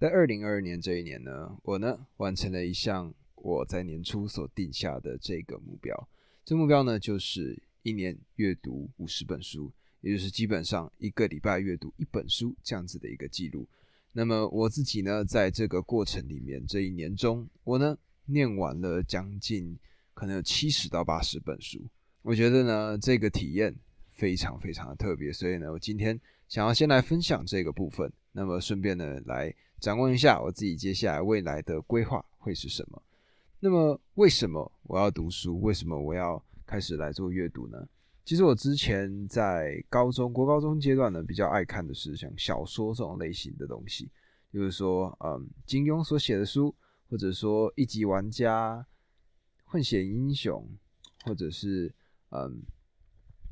在二零二二年这一年呢，我呢完成了一项我在年初所定下的这个目标。这目标呢就是一年阅读五十本书，也就是基本上一个礼拜阅读一本书这样子的一个记录。那么我自己呢，在这个过程里面，这一年中，我呢念完了将近可能有七十到八十本书。我觉得呢，这个体验非常非常的特别，所以呢，我今天想要先来分享这个部分，那么顺便呢来。展望一下我自己接下来未来的规划会是什么？那么为什么我要读书？为什么我要开始来做阅读呢？其实我之前在高中国高中阶段呢，比较爱看的是像小说这种类型的东西，就是说，嗯，金庸所写的书，或者说一级玩家、混血英雄，或者是嗯，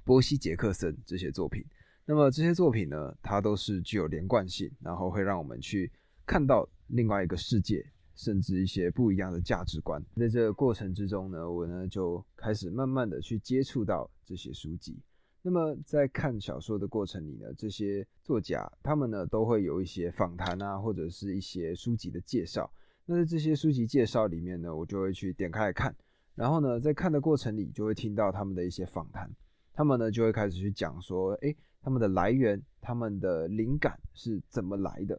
波西·杰克森这些作品。那么这些作品呢，它都是具有连贯性，然后会让我们去。看到另外一个世界，甚至一些不一样的价值观。在这个过程之中呢，我呢就开始慢慢的去接触到这些书籍。那么在看小说的过程里呢，这些作家他们呢都会有一些访谈啊，或者是一些书籍的介绍。那在这些书籍介绍里面呢，我就会去点开来看。然后呢，在看的过程里，就会听到他们的一些访谈。他们呢就会开始去讲说，诶，他们的来源，他们的灵感是怎么来的。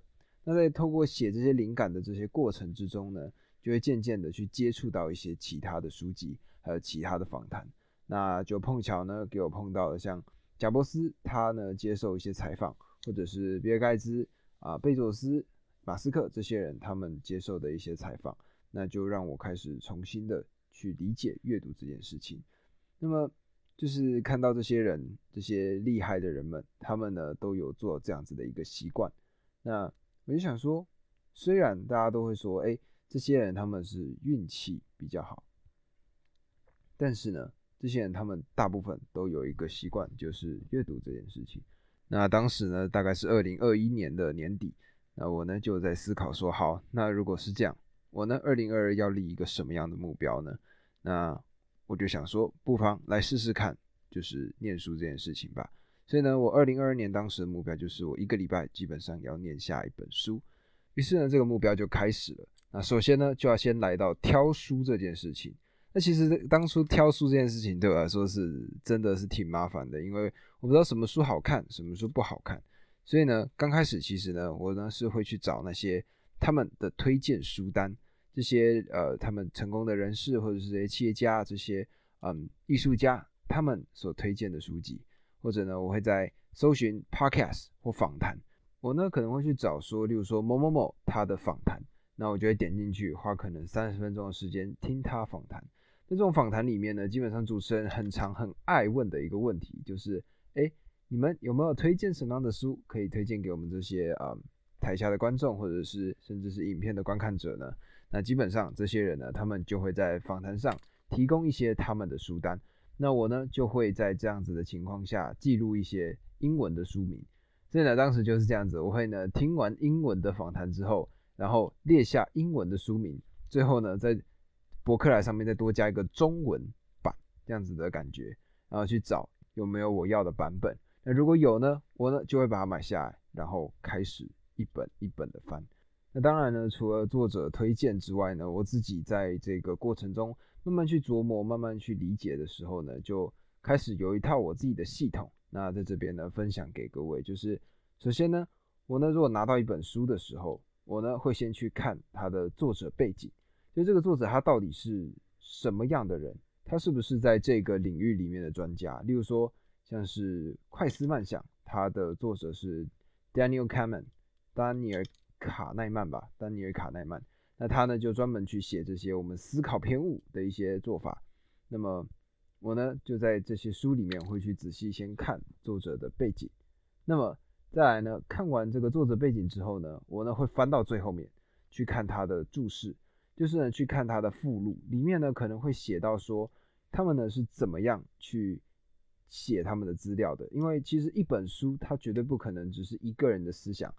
那在透过写这些灵感的这些过程之中呢，就会渐渐的去接触到一些其他的书籍，还有其他的访谈。那就碰巧呢，给我碰到了像贾伯斯，他呢接受一些采访，或者是比尔盖茨啊、贝佐斯、马斯克这些人他们接受的一些采访，那就让我开始重新的去理解阅读这件事情。那么就是看到这些人，这些厉害的人们，他们呢都有做这样子的一个习惯。那我就想说，虽然大家都会说，哎，这些人他们是运气比较好，但是呢，这些人他们大部分都有一个习惯，就是阅读这件事情。那当时呢，大概是二零二一年的年底，那我呢就在思考说，好，那如果是这样，我呢二零二二要立一个什么样的目标呢？那我就想说，不妨来试试看，就是念书这件事情吧。所以呢，我二零二二年当时的目标就是我一个礼拜基本上要念下一本书。于是呢，这个目标就开始了。那首先呢，就要先来到挑书这件事情。那其实当初挑书这件事情对我来说是真的是挺麻烦的，因为我不知道什么书好看，什么书不好看。所以呢，刚开始其实呢，我呢是会去找那些他们的推荐书单，这些呃他们成功的人士或者是这些企业家、这些嗯艺术家他们所推荐的书籍。或者呢，我会在搜寻 podcast 或访谈，我呢可能会去找说，例如说某某某他的访谈，那我就会点进去，花可能三十分钟的时间听他访谈。那这种访谈里面呢，基本上主持人很常很爱问的一个问题就是，哎，你们有没有推荐什么样的书可以推荐给我们这些啊台下的观众，或者是甚至是影片的观看者呢？那基本上这些人呢，他们就会在访谈上提供一些他们的书单。那我呢就会在这样子的情况下记录一些英文的书名，所以呢当时就是这样子，我会呢听完英文的访谈之后，然后列下英文的书名，最后呢在博客来上面再多加一个中文版这样子的感觉，然后去找有没有我要的版本。那如果有呢，我呢就会把它买下来，然后开始一本一本的翻。那当然呢，除了作者推荐之外呢，我自己在这个过程中。慢慢去琢磨，慢慢去理解的时候呢，就开始有一套我自己的系统。那在这边呢，分享给各位，就是首先呢，我呢如果拿到一本书的时候，我呢会先去看它的作者背景，就这个作者他到底是什么样的人，他是不是在这个领域里面的专家？例如说，像是快思慢想，他的作者是 Daniel Kahneman，丹尼尔卡奈曼吧，丹尼尔卡奈曼。那他呢就专门去写这些我们思考偏误的一些做法。那么我呢就在这些书里面会去仔细先看作者的背景。那么再来呢看完这个作者背景之后呢，我呢会翻到最后面去看他的注释，就是呢去看他的附录，里面呢可能会写到说他们呢是怎么样去写他们的资料的。因为其实一本书它绝对不可能只是一个人的思想。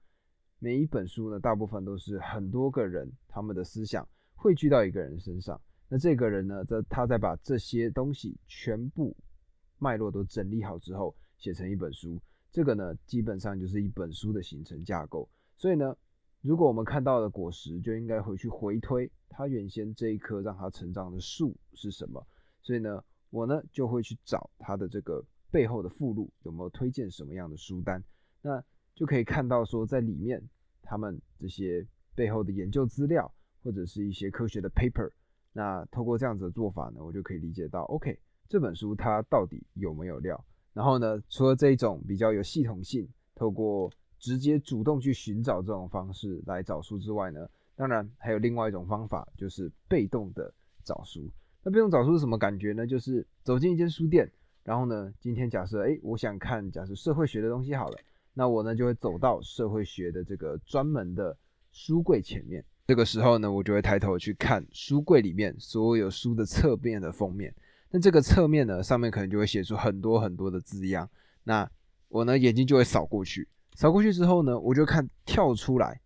每一本书呢，大部分都是很多个人他们的思想汇聚到一个人身上。那这个人呢，在他在把这些东西全部脉络都整理好之后，写成一本书。这个呢，基本上就是一本书的形成架构。所以呢，如果我们看到的果实，就应该回去回推它原先这一棵让它成长的树是什么。所以呢，我呢就会去找它的这个背后的附录有没有推荐什么样的书单，那就可以看到说在里面他们这些背后的研究资料或者是一些科学的 paper。那透过这样子的做法呢，我就可以理解到，OK，这本书它到底有没有料？然后呢，除了这一种比较有系统性，透过直接主动去寻找这种方式来找书之外呢，当然还有另外一种方法，就是被动的找书。那被动找书是什么感觉呢？就是走进一间书店，然后呢，今天假设，哎，我想看假设社会学的东西好了，那我呢就会走到社会学的这个专门的书柜前面。这个时候呢，我就会抬头去看书柜里面所有书的侧面的封面。那这个侧面呢，上面可能就会写出很多很多的字样。那我呢，眼睛就会扫过去，扫过去之后呢，我就看跳出来，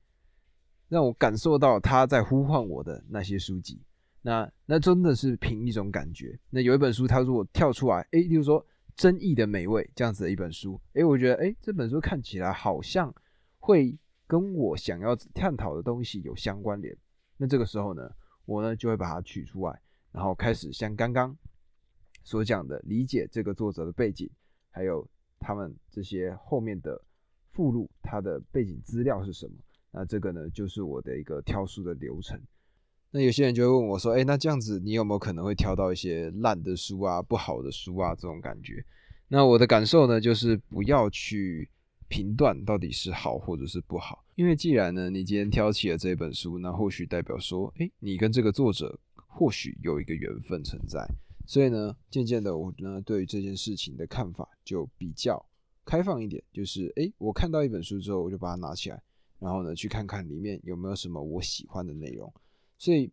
让我感受到他在呼唤我的那些书籍。那那真的是凭一种感觉。那有一本书，它如果跳出来，诶，例如说《争议的美味》这样子的一本书，诶，我觉得，诶，这本书看起来好像会跟我想要探讨的东西有相关联。那这个时候呢，我呢就会把它取出来，然后开始像刚刚所讲的，理解这个作者的背景，还有他们这些后面的附录，它的背景资料是什么。那这个呢，就是我的一个挑书的流程。那有些人就会问我说：“哎，那这样子你有没有可能会挑到一些烂的书啊、不好的书啊这种感觉？”那我的感受呢，就是不要去评断到底是好或者是不好，因为既然呢你今天挑起了这本书，那或许代表说，哎，你跟这个作者或许有一个缘分存在。所以呢，渐渐的我呢对于这件事情的看法就比较开放一点，就是哎，我看到一本书之后，我就把它拿起来，然后呢去看看里面有没有什么我喜欢的内容。所以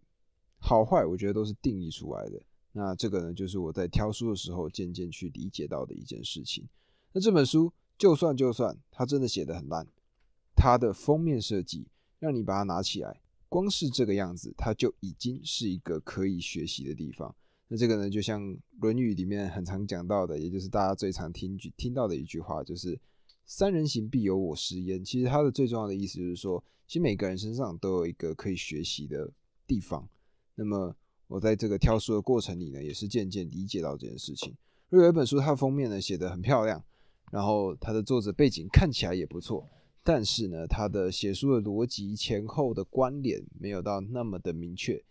好坏，我觉得都是定义出来的。那这个呢，就是我在挑书的时候渐渐去理解到的一件事情。那这本书，就算就算它真的写的很烂，它的封面设计让你把它拿起来，光是这个样子，它就已经是一个可以学习的地方。那这个呢，就像《论语》里面很常讲到的，也就是大家最常听听到的一句话，就是“三人行，必有我师焉”。其实它的最重要的意思就是说，其实每个人身上都有一个可以学习的。地方，那么我在这个挑书的过程里呢，也是渐渐理解到这件事情。如果有一本书，它的封面呢写得很漂亮，然后它的作者背景看起来也不错，但是呢，它的写书的逻辑前后的关联没有到那么的明确，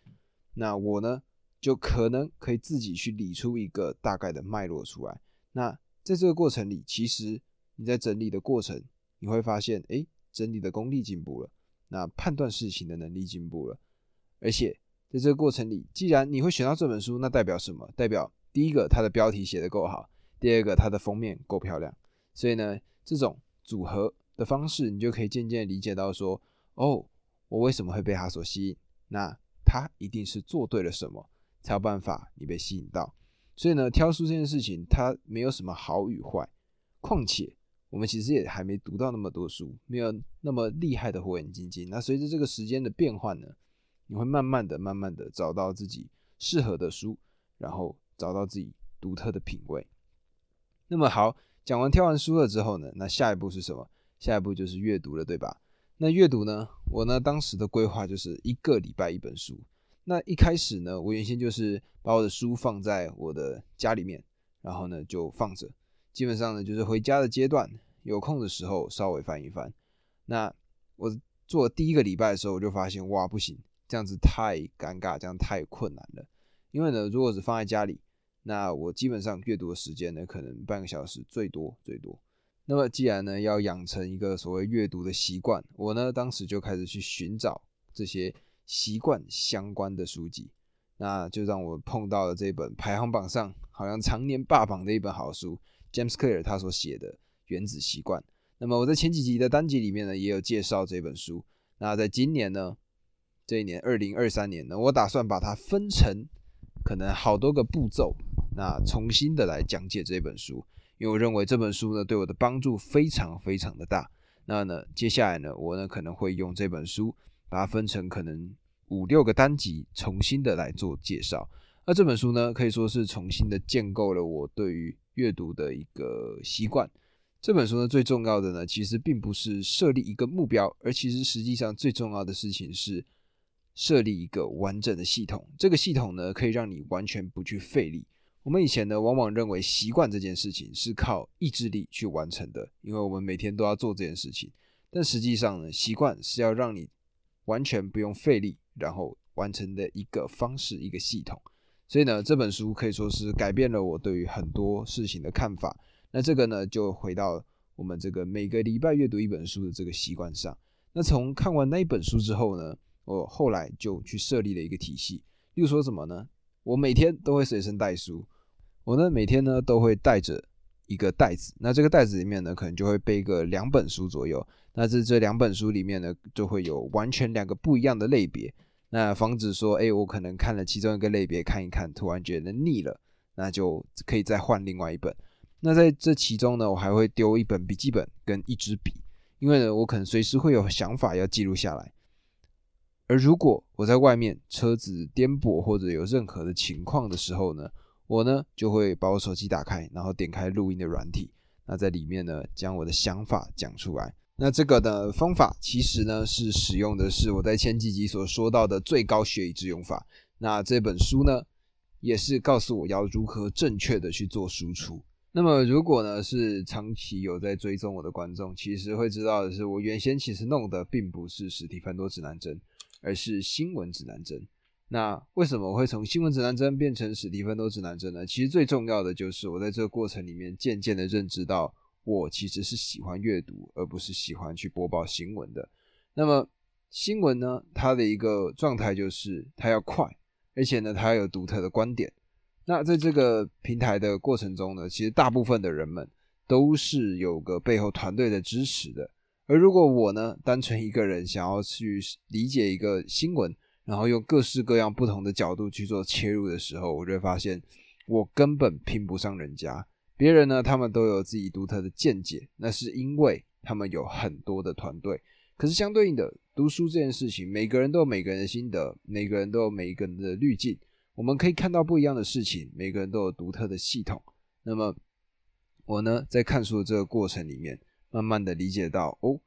那我呢就可能可以自己去理出一个大概的脉络出来。那在这个过程里，其实你在整理的过程，你会发现，哎，整理的功力进步了，那判断事情的能力进步了。而且在这个过程里，既然你会选到这本书，那代表什么？代表第一个，它的标题写得够好；第二个，它的封面够漂亮。所以呢，这种组合的方式，你就可以渐渐理解到说，哦，我为什么会被它所吸引？那它一定是做对了什么，才有办法你被吸引到。所以呢，挑书这件事情，它没有什么好与坏。况且我们其实也还没读到那么多书，没有那么厉害的火眼金睛。那随着这个时间的变换呢？你会慢慢的、慢慢的找到自己适合的书，然后找到自己独特的品味。那么好，讲完挑完书了之后呢，那下一步是什么？下一步就是阅读了，对吧？那阅读呢，我呢当时的规划就是一个礼拜一本书。那一开始呢，我原先就是把我的书放在我的家里面，然后呢就放着，基本上呢就是回家的阶段，有空的时候稍微翻一翻。那我做第一个礼拜的时候，我就发现哇，不行。这样子太尴尬，这样太困难了。因为呢，如果是放在家里，那我基本上阅读的时间呢，可能半个小时最多最多。那么既然呢要养成一个所谓阅读的习惯，我呢当时就开始去寻找这些习惯相关的书籍，那就让我碰到了这本排行榜上好像常年霸榜的一本好书，James Clear 他所写的《原子习惯》。那么我在前几集的单集里面呢，也有介绍这本书。那在今年呢？这一年，二零二三年呢，我打算把它分成可能好多个步骤，那重新的来讲解这本书，因为我认为这本书呢对我的帮助非常非常的大。那呢，接下来呢，我呢可能会用这本书把它分成可能五六个单集，重新的来做介绍。那这本书呢，可以说是重新的建构了我对于阅读的一个习惯。这本书呢，最重要的呢，其实并不是设立一个目标，而其实实际上最重要的事情是设立一个完整的系统。这个系统呢，可以让你完全不去费力。我们以前呢，往往认为习惯这件事情是靠意志力去完成的，因为我们每天都要做这件事情。但实际上呢，习惯是要让你完全不用费力，然后完成的一个方式，一个系统。所以呢，这本书可以说是改变了我对于很多事情的看法。那这个呢，就回到我们这个每个礼拜阅读一本书的这个习惯上。那从看完那一本书之后呢，我后来就去设立了一个体系。又说什么呢？我每天都会随身带书，我呢每天呢都会带着一个袋子，那这个袋子里面呢可能就会背个两本书左右，那这这两本书里面呢就会有完全两个不一样的类别，那防止说，哎，我可能看了其中一个类别看一看，突然觉得腻了，那就可以再换另外一本。那在这其中呢，我还会丢一本笔记本跟一支笔，因为呢我可能随时会有想法要记录下来。而如果我在外面车子颠簸或者有任何的情况的时候呢，我呢就会把我手机打开，然后点开录音的软体，那在里面呢将我的想法讲出来。那这个的方法其实呢是使用的是我在前几集所说到的最高学以致用法。那这本书呢也是告诉我要如何正确的去做输出。那么如果呢是长期有在追踪我的观众，其实会知道的是，我原先其实弄的并不是史蒂芬多指南针。而是新闻指南针。那为什么我会从新闻指南针变成史蒂芬多指南针呢？其实最重要的就是我在这个过程里面渐渐的认知到，我其实是喜欢阅读，而不是喜欢去播报新闻的。那么新闻呢，它的一个状态就是它要快，而且呢，它有独特的观点。那在这个平台的过程中呢，其实大部分的人们都是有个背后团队的支持的。而如果我呢，单纯一个人想要去理解一个新闻，然后用各式各样不同的角度去做切入的时候，我就会发现我根本拼不上人家。别人呢，他们都有自己独特的见解，那是因为他们有很多的团队。可是相对应的，读书这件事情，每个人都有每个人的心得，每个人都有每一个人的滤镜，我们可以看到不一样的事情，每个人都有独特的系统。那么我呢，在看书的这个过程里面。慢慢的理解到哦，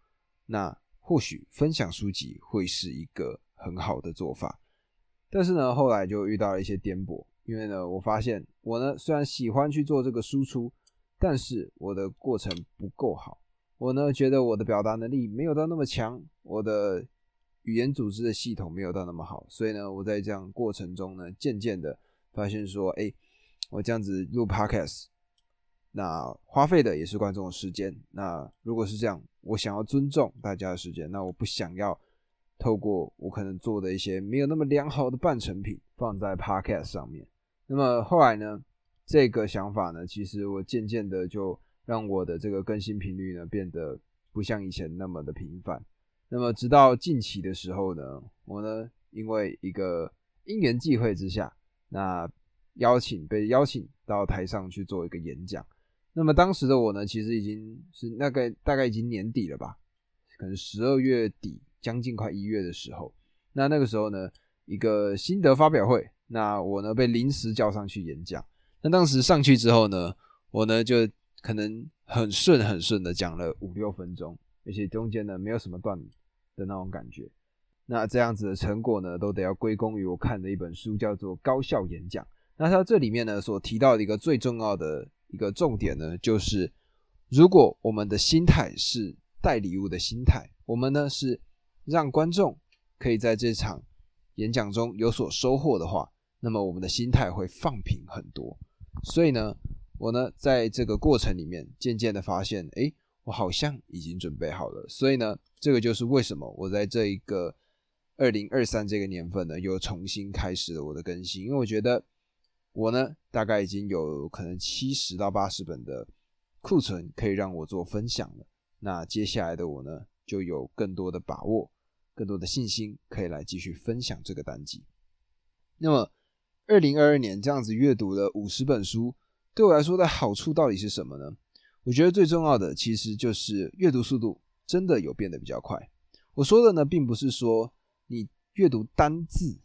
那或许分享书籍会是一个很好的做法，但是呢，后来就遇到了一些颠簸，因为呢，我发现我呢虽然喜欢去做这个输出，但是我的过程不够好，我呢觉得我的表达能力没有到那么强，我的语言组织的系统没有到那么好，所以呢，我在这样过程中呢，渐渐的发现说，哎，我这样子录 podcast。那花费的也是观众的时间。那如果是这样，我想要尊重大家的时间，那我不想要透过我可能做的一些没有那么良好的半成品放在 Podcast 上面。那么后来呢，这个想法呢，其实我渐渐的就让我的这个更新频率呢变得不像以前那么的频繁。那么直到近期的时候呢，我呢因为一个因缘际会之下，那邀请被邀请到台上去做一个演讲。那么当时的我呢，其实已经是那个大概已经年底了吧，可能十二月底，将近快一月的时候。那那个时候呢，一个心得发表会，那我呢被临时叫上去演讲。那当时上去之后呢，我呢就可能很顺很顺的讲了五六分钟，而且中间呢没有什么断的那种感觉。那这样子的成果呢，都得要归功于我看的一本书，叫做《高效演讲》。那它这里面呢所提到的一个最重要的。一个重点呢，就是如果我们的心态是带礼物的心态，我们呢是让观众可以在这场演讲中有所收获的话，那么我们的心态会放平很多。所以呢，我呢在这个过程里面渐渐的发现，哎，我好像已经准备好了。所以呢，这个就是为什么我在这一个二零二三这个年份呢，又重新开始了我的更新，因为我觉得。我呢，大概已经有可能七十到八十本的库存可以让我做分享了。那接下来的我呢，就有更多的把握、更多的信心，可以来继续分享这个单集。那么，二零二二年这样子阅读了五十本书，对我来说的好处到底是什么呢？我觉得最重要的其实就是阅读速度真的有变得比较快。我说的呢，并不是说你阅读单字、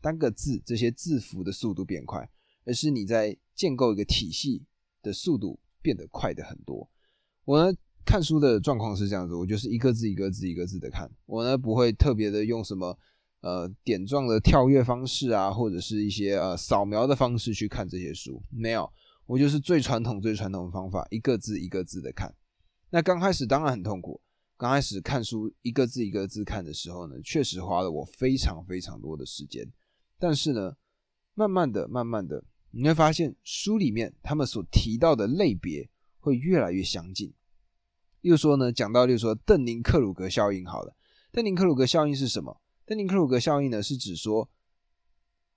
单个字这些字符的速度变快。而是你在建构一个体系的速度变得快的很多。我呢看书的状况是这样子，我就是一个字一个字一个字的看，我呢不会特别的用什么呃点状的跳跃方式啊，或者是一些呃扫描的方式去看这些书，没有，我就是最传统最传统的方法，一个字一个字的看。那刚开始当然很痛苦，刚开始看书一个字一个字看的时候呢，确实花了我非常非常多的时间，但是呢，慢慢的慢慢的。你会发现书里面他们所提到的类别会越来越相近。又说呢，讲到就是说邓宁克鲁格效应好了。邓宁克鲁格效应是什么？邓宁克鲁格效应呢，是指说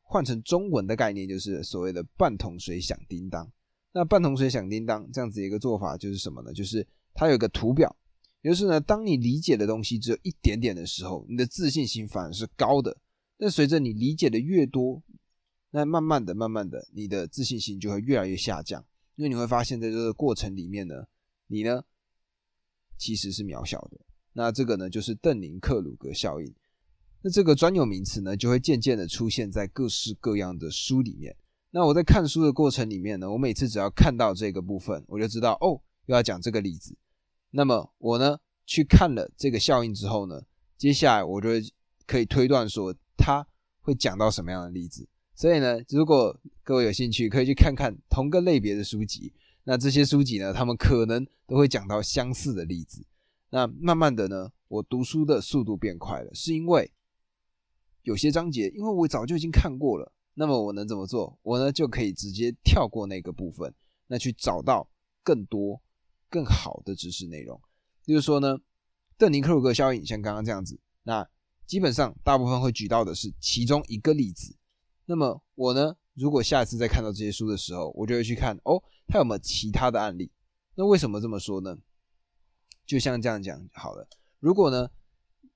换成中文的概念就是所谓的半桶水响叮当。那半桶水响叮当这样子一个做法就是什么呢？就是它有个图表，也就是呢，当你理解的东西只有一点点的时候，你的自信心反而是高的。但随着你理解的越多，那慢慢的、慢慢的，你的自信心就会越来越下降，因为你会发现在这个过程里面呢，你呢其实是渺小的。那这个呢就是邓宁克鲁格效应。那这个专有名词呢，就会渐渐的出现在各式各样的书里面。那我在看书的过程里面呢，我每次只要看到这个部分，我就知道哦，又要讲这个例子。那么我呢去看了这个效应之后呢，接下来我就可以推断说他会讲到什么样的例子。所以呢，如果各位有兴趣，可以去看看同个类别的书籍。那这些书籍呢，他们可能都会讲到相似的例子。那慢慢的呢，我读书的速度变快了，是因为有些章节，因为我早就已经看过了。那么我能怎么做？我呢就可以直接跳过那个部分，那去找到更多更好的知识内容。就是说呢，邓尼克鲁格效应像刚刚这样子，那基本上大部分会举到的是其中一个例子。那么我呢，如果下次再看到这些书的时候，我就会去看哦，它有没有其他的案例？那为什么这么说呢？就像这样讲好了。如果呢，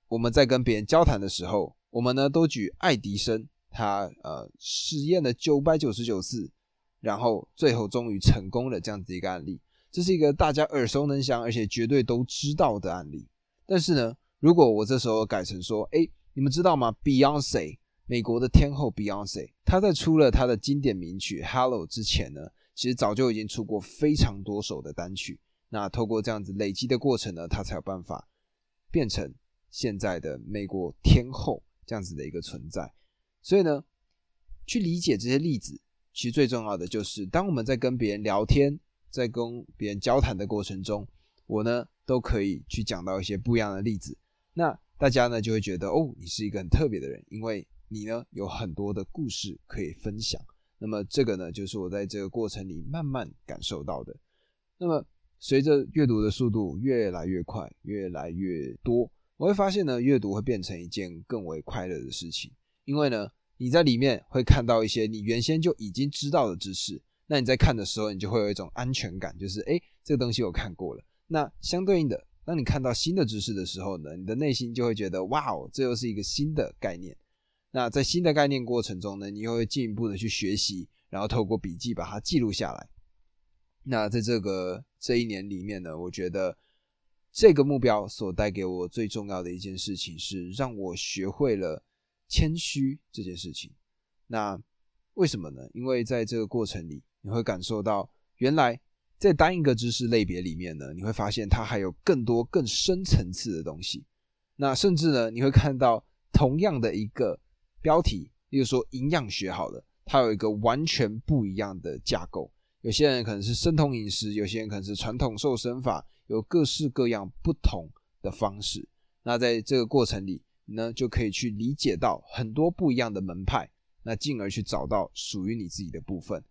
我们在跟别人交谈的时候，我们呢都举爱迪生他呃实验了九百九十九次，然后最后终于成功了这样子一个案例，这是一个大家耳熟能详而且绝对都知道的案例。但是呢，如果我这时候改成说，哎，你们知道吗？Beyonce。美国的天后 Beyonce，她在出了她的经典名曲《Hello》之前呢，其实早就已经出过非常多首的单曲。那透过这样子累积的过程呢，她才有办法变成现在的美国天后这样子的一个存在。所以呢，去理解这些例子，其实最重要的就是，当我们在跟别人聊天、在跟别人交谈的过程中，我呢都可以去讲到一些不一样的例子。那大家呢就会觉得，哦，你是一个很特别的人，因为。你呢有很多的故事可以分享，那么这个呢就是我在这个过程里慢慢感受到的。那么随着阅读的速度越来越快，越来越多，我会发现呢，阅读会变成一件更为快乐的事情。因为呢，你在里面会看到一些你原先就已经知道的知识，那你在看的时候，你就会有一种安全感，就是哎，这个东西我看过了。那相对应的，当你看到新的知识的时候呢，你的内心就会觉得哇哦，这又是一个新的概念。那在新的概念过程中呢，你又会进一步的去学习，然后透过笔记把它记录下来。那在这个这一年里面呢，我觉得这个目标所带给我最重要的一件事情是让我学会了谦虚这件事情。那为什么呢？因为在这个过程里，你会感受到原来在单一个知识类别里面呢，你会发现它还有更多更深层次的东西。那甚至呢，你会看到同样的一个。标题，例如说营养学好了，它有一个完全不一样的架构。有些人可能是生酮饮食，有些人可能是传统瘦身法，有各式各样不同的方式。那在这个过程里你呢，就可以去理解到很多不一样的门派，那进而去找到属于你自己的部分。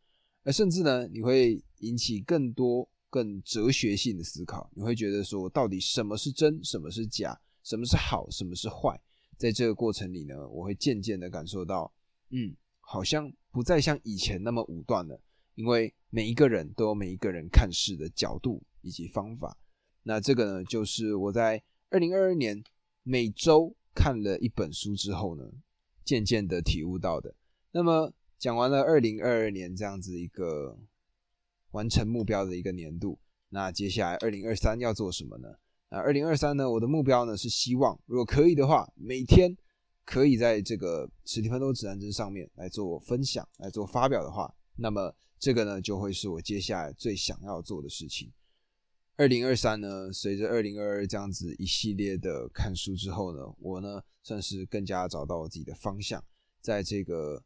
而甚至呢，你会引起更多更哲学性的思考。你会觉得说，到底什么是真，什么是假，什么是好，什么是坏？在这个过程里呢，我会渐渐的感受到，嗯，好像不再像以前那么武断了，因为每一个人都有每一个人看事的角度以及方法。那这个呢，就是我在二零二二年每周看了一本书之后呢，渐渐的体悟到的。那么讲完了二零二二年这样子一个完成目标的一个年度，那接下来二零二三要做什么呢？那二零二三呢？我的目标呢是希望，如果可以的话，每天可以在这个史蒂芬多指南针上面来做分享、来做发表的话，那么这个呢就会是我接下来最想要做的事情。二零二三呢，随着二零二二这样子一系列的看书之后呢，我呢算是更加找到我自己的方向，在这个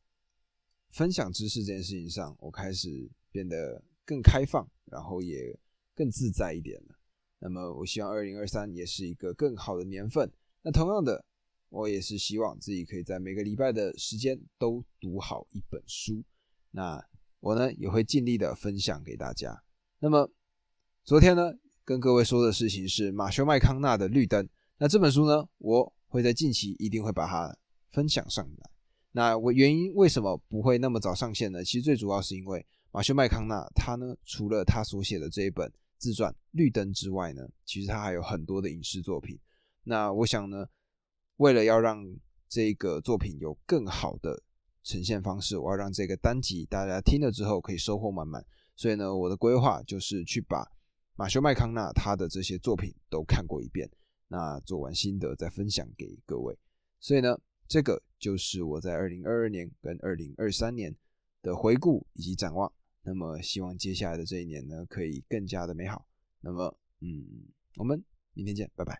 分享知识这件事情上，我开始变得更开放，然后也更自在一点了。那么，我希望二零二三也是一个更好的年份。那同样的，我也是希望自己可以在每个礼拜的时间都读好一本书。那我呢也会尽力的分享给大家。那么。昨天呢，跟各位说的事情是马修麦康纳的《绿灯》。那这本书呢，我会在近期一定会把它分享上来。那我原因为什么不会那么早上线呢？其实最主要是因为马修麦康纳他呢，除了他所写的这一本自传《绿灯》之外呢，其实他还有很多的影视作品。那我想呢，为了要让这个作品有更好的呈现方式，我要让这个单集大家听了之后可以收获满满。所以呢，我的规划就是去把马修麦康纳他的这些作品都看过一遍，那做完心得再分享给各位。所以呢，这个就是我在二零二二年跟二零二三年的回顾以及展望。那么希望接下来的这一年呢，可以更加的美好。那么，嗯，我们明天见，拜拜。